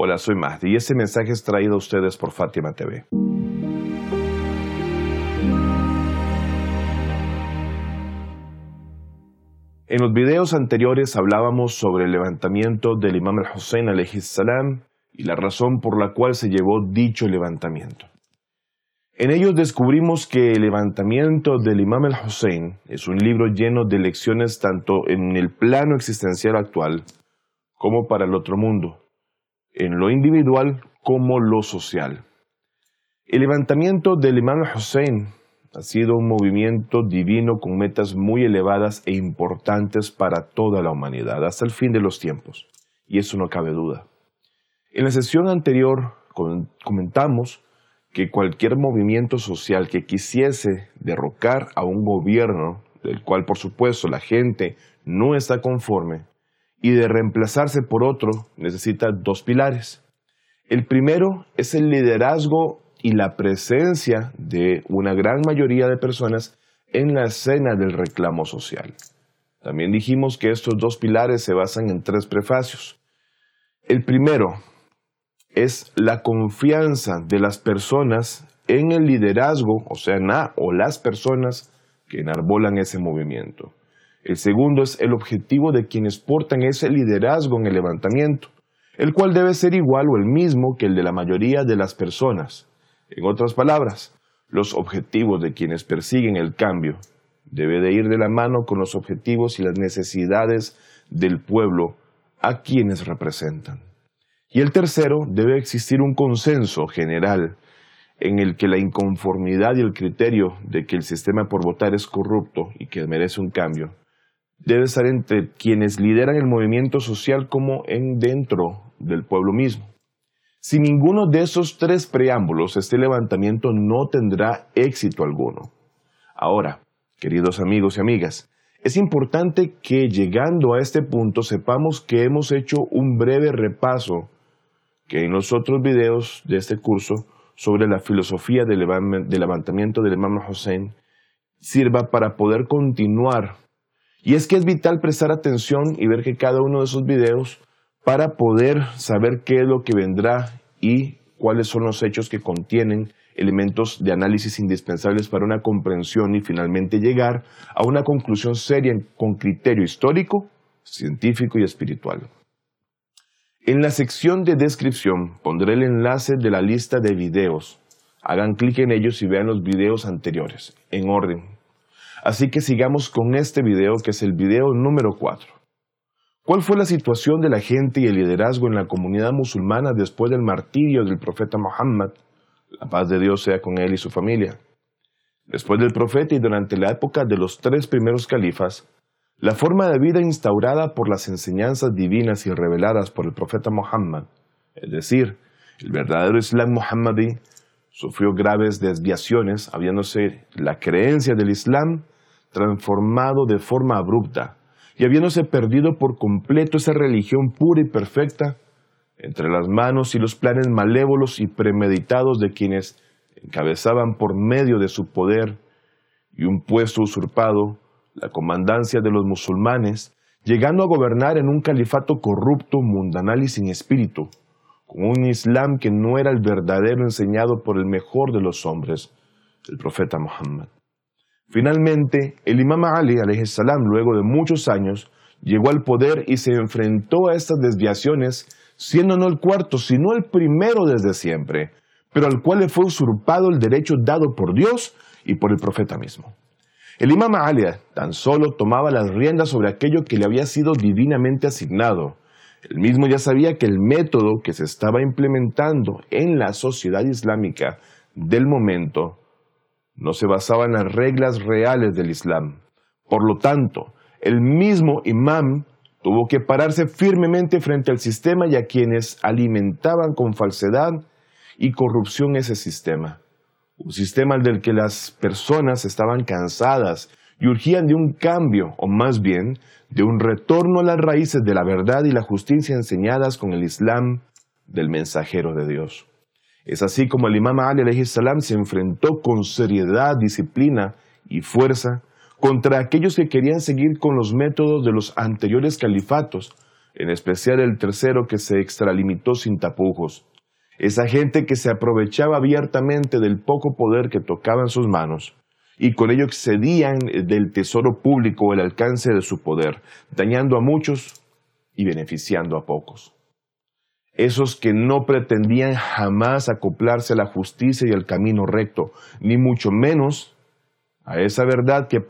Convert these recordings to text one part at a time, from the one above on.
Hola, soy Mahdi y este mensaje es traído a ustedes por Fátima TV. En los videos anteriores hablábamos sobre el levantamiento del imam al-Hussein salam y la razón por la cual se llevó dicho levantamiento. En ellos descubrimos que el levantamiento del imam al-Hussein es un libro lleno de lecciones tanto en el plano existencial actual como para el otro mundo, en lo individual como lo social. El levantamiento del imam al-Hussein ha sido un movimiento divino con metas muy elevadas e importantes para toda la humanidad, hasta el fin de los tiempos. Y eso no cabe duda. En la sesión anterior comentamos que cualquier movimiento social que quisiese derrocar a un gobierno, del cual por supuesto la gente no está conforme, y de reemplazarse por otro, necesita dos pilares. El primero es el liderazgo y la presencia de una gran mayoría de personas en la escena del reclamo social. También dijimos que estos dos pilares se basan en tres prefacios. El primero es la confianza de las personas en el liderazgo, o sea, na, o las personas que enarbolan ese movimiento. El segundo es el objetivo de quienes portan ese liderazgo en el levantamiento, el cual debe ser igual o el mismo que el de la mayoría de las personas. En otras palabras, los objetivos de quienes persiguen el cambio debe de ir de la mano con los objetivos y las necesidades del pueblo a quienes representan. Y el tercero, debe existir un consenso general en el que la inconformidad y el criterio de que el sistema por votar es corrupto y que merece un cambio debe estar entre quienes lideran el movimiento social como en dentro del pueblo mismo. Sin ninguno de esos tres preámbulos, este levantamiento no tendrá éxito alguno. Ahora, queridos amigos y amigas, es importante que llegando a este punto sepamos que hemos hecho un breve repaso que en los otros videos de este curso sobre la filosofía del levantamiento del imam Hussein sirva para poder continuar. Y es que es vital prestar atención y ver que cada uno de esos videos para poder saber qué es lo que vendrá y cuáles son los hechos que contienen elementos de análisis indispensables para una comprensión y finalmente llegar a una conclusión seria con criterio histórico, científico y espiritual. En la sección de descripción pondré el enlace de la lista de videos. Hagan clic en ellos y vean los videos anteriores, en orden. Así que sigamos con este video que es el video número 4. ¿Cuál fue la situación de la gente y el liderazgo en la comunidad musulmana después del martirio del profeta Muhammad? La paz de Dios sea con él y su familia. Después del profeta y durante la época de los tres primeros califas, la forma de vida instaurada por las enseñanzas divinas y reveladas por el profeta Muhammad, es decir, el verdadero Islam muhammadí, sufrió graves desviaciones, habiéndose la creencia del Islam transformado de forma abrupta y habiéndose perdido por completo esa religión pura y perfecta entre las manos y los planes malévolos y premeditados de quienes encabezaban por medio de su poder y un puesto usurpado la comandancia de los musulmanes, llegando a gobernar en un califato corrupto, mundanal y sin espíritu, un Islam que no era el verdadero enseñado por el mejor de los hombres, el profeta Muhammad. Finalmente, el imam Ali, salam, luego de muchos años, llegó al poder y se enfrentó a estas desviaciones, siendo no el cuarto, sino el primero desde siempre, pero al cual le fue usurpado el derecho dado por Dios y por el profeta mismo. El imam Ali tan solo tomaba las riendas sobre aquello que le había sido divinamente asignado. Él mismo ya sabía que el método que se estaba implementando en la sociedad islámica del momento no se basaba en las reglas reales del Islam. Por lo tanto, el mismo imam tuvo que pararse firmemente frente al sistema y a quienes alimentaban con falsedad y corrupción ese sistema. Un sistema del que las personas estaban cansadas y urgían de un cambio, o más bien, de un retorno a las raíces de la verdad y la justicia enseñadas con el Islam del mensajero de Dios. Es así como el imam Ali salam se enfrentó con seriedad, disciplina y fuerza contra aquellos que querían seguir con los métodos de los anteriores califatos, en especial el tercero que se extralimitó sin tapujos. Esa gente que se aprovechaba abiertamente del poco poder que tocaba en sus manos y con ello excedían del tesoro público el alcance de su poder, dañando a muchos y beneficiando a pocos. Esos que no pretendían jamás acoplarse a la justicia y al camino recto, ni mucho menos a esa verdad que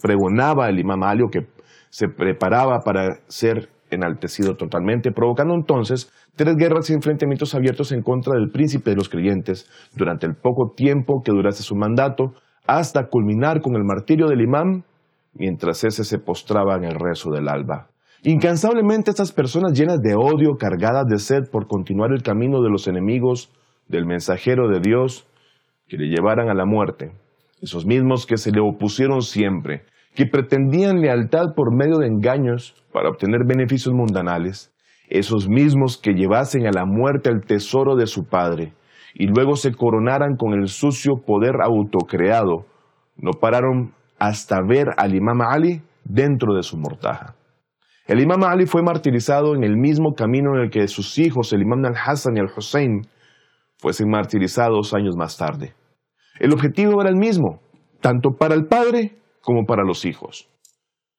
pregonaba el imam Ali o que se preparaba para ser enaltecido totalmente, provocando entonces tres guerras y enfrentamientos abiertos en contra del príncipe de los creyentes durante el poco tiempo que durase su mandato, hasta culminar con el martirio del imán, mientras ese se postraba en el rezo del alba. Incansablemente estas personas llenas de odio, cargadas de sed por continuar el camino de los enemigos del mensajero de Dios, que le llevaran a la muerte, esos mismos que se le opusieron siempre, que pretendían lealtad por medio de engaños para obtener beneficios mundanales, esos mismos que llevasen a la muerte el tesoro de su padre y luego se coronaran con el sucio poder autocreado, no pararon hasta ver al imam Ali dentro de su mortaja. El imam Ali fue martirizado en el mismo camino en el que sus hijos, el imam al-Hassan y al-Hussein, fuesen martirizados años más tarde. El objetivo era el mismo, tanto para el padre como para los hijos.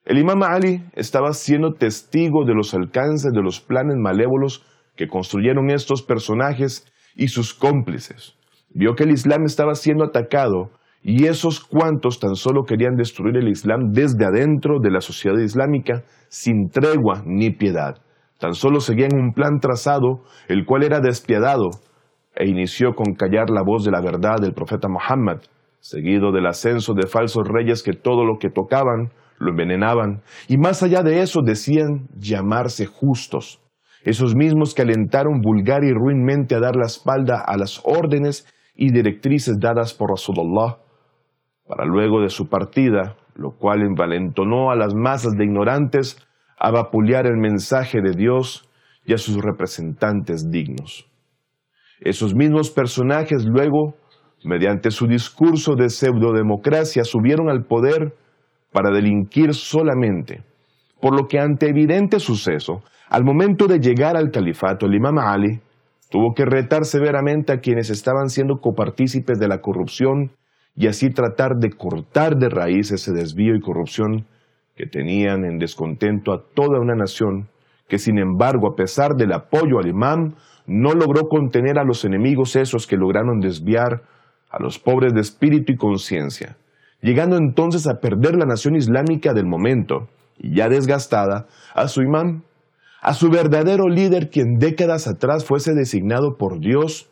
El imam Ali estaba siendo testigo de los alcances de los planes malévolos que construyeron estos personajes y sus cómplices. Vio que el Islam estaba siendo atacado y esos cuantos tan solo querían destruir el Islam desde adentro de la sociedad islámica sin tregua ni piedad. Tan solo seguían un plan trazado, el cual era despiadado, e inició con callar la voz de la verdad del profeta Muhammad, seguido del ascenso de falsos reyes que todo lo que tocaban lo envenenaban, y más allá de eso decían llamarse justos, esos mismos que alentaron vulgar y ruinmente a dar la espalda a las órdenes y directrices dadas por Rasulullah, para luego de su partida, lo cual envalentonó a las masas de ignorantes a vapulear el mensaje de Dios y a sus representantes dignos. Esos mismos personajes luego mediante su discurso de pseudodemocracia, subieron al poder para delinquir solamente. Por lo que ante evidente suceso, al momento de llegar al califato, el imam Ali tuvo que retar severamente a quienes estaban siendo copartícipes de la corrupción y así tratar de cortar de raíz ese desvío y corrupción que tenían en descontento a toda una nación que sin embargo, a pesar del apoyo al imam, no logró contener a los enemigos esos que lograron desviar a los pobres de espíritu y conciencia, llegando entonces a perder la nación islámica del momento, y ya desgastada, a su imán, a su verdadero líder quien décadas atrás fuese designado por Dios,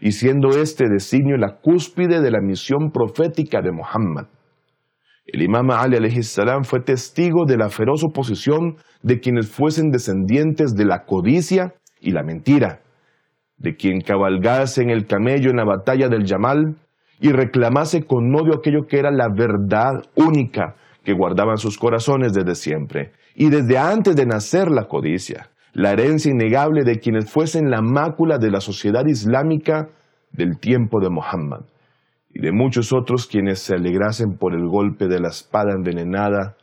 y siendo este designio la cúspide de la misión profética de Muhammad. El imam Ali salam fue testigo de la feroz oposición de quienes fuesen descendientes de la codicia y la mentira, de quien cabalgase en el camello en la batalla del Yamal y reclamase con odio aquello que era la verdad única que guardaban sus corazones desde siempre, y desde antes de nacer la codicia, la herencia innegable de quienes fuesen la mácula de la sociedad islámica del tiempo de Muhammad, y de muchos otros quienes se alegrasen por el golpe de la espada envenenada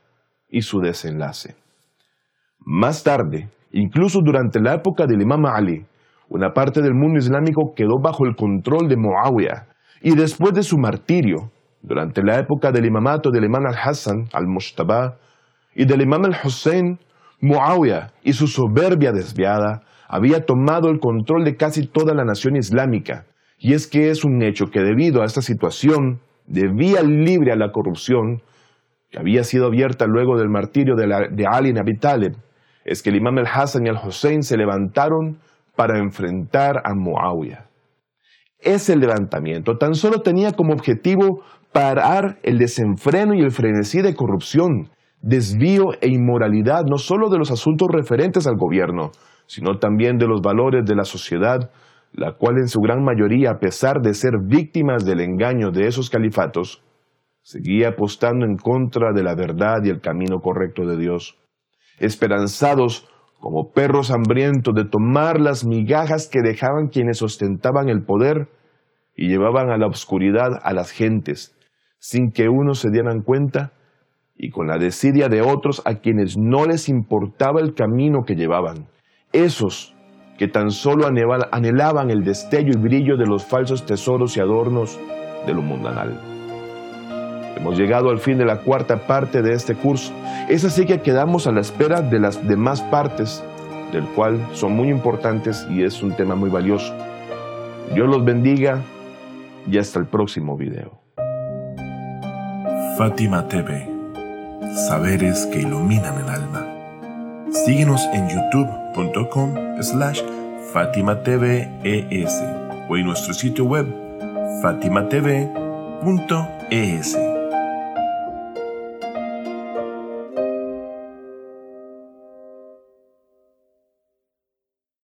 y su desenlace. Más tarde, incluso durante la época del imam Ali, una parte del mundo islámico quedó bajo el control de Muawiyah y después de su martirio, durante la época del imamato del imam al-Hassan al-Mushtabah y del imam al-Hussein, Muawiyah y su soberbia desviada había tomado el control de casi toda la nación islámica. Y es que es un hecho que debido a esta situación de vía libre a la corrupción, que había sido abierta luego del martirio de, de Ali ibn Abi es que el imam al-Hassan y al-Hussein se levantaron para enfrentar a Muawiyah. Ese levantamiento tan solo tenía como objetivo parar el desenfreno y el frenesí de corrupción, desvío e inmoralidad no solo de los asuntos referentes al gobierno, sino también de los valores de la sociedad, la cual en su gran mayoría, a pesar de ser víctimas del engaño de esos califatos, seguía apostando en contra de la verdad y el camino correcto de Dios. Esperanzados como perros hambrientos de tomar las migajas que dejaban quienes ostentaban el poder y llevaban a la oscuridad a las gentes, sin que unos se dieran cuenta y con la desidia de otros a quienes no les importaba el camino que llevaban. Esos que tan solo anhelaban el destello y brillo de los falsos tesoros y adornos de lo mundanal. Hemos llegado al fin de la cuarta parte de este curso. Es así que quedamos a la espera de las demás partes, del cual son muy importantes y es un tema muy valioso. Dios los bendiga y hasta el próximo video. Fátima TV. Saberes que iluminan el alma. Síguenos en youtube.com slash Fátima TV ES o en nuestro sitio web fatimatv.es.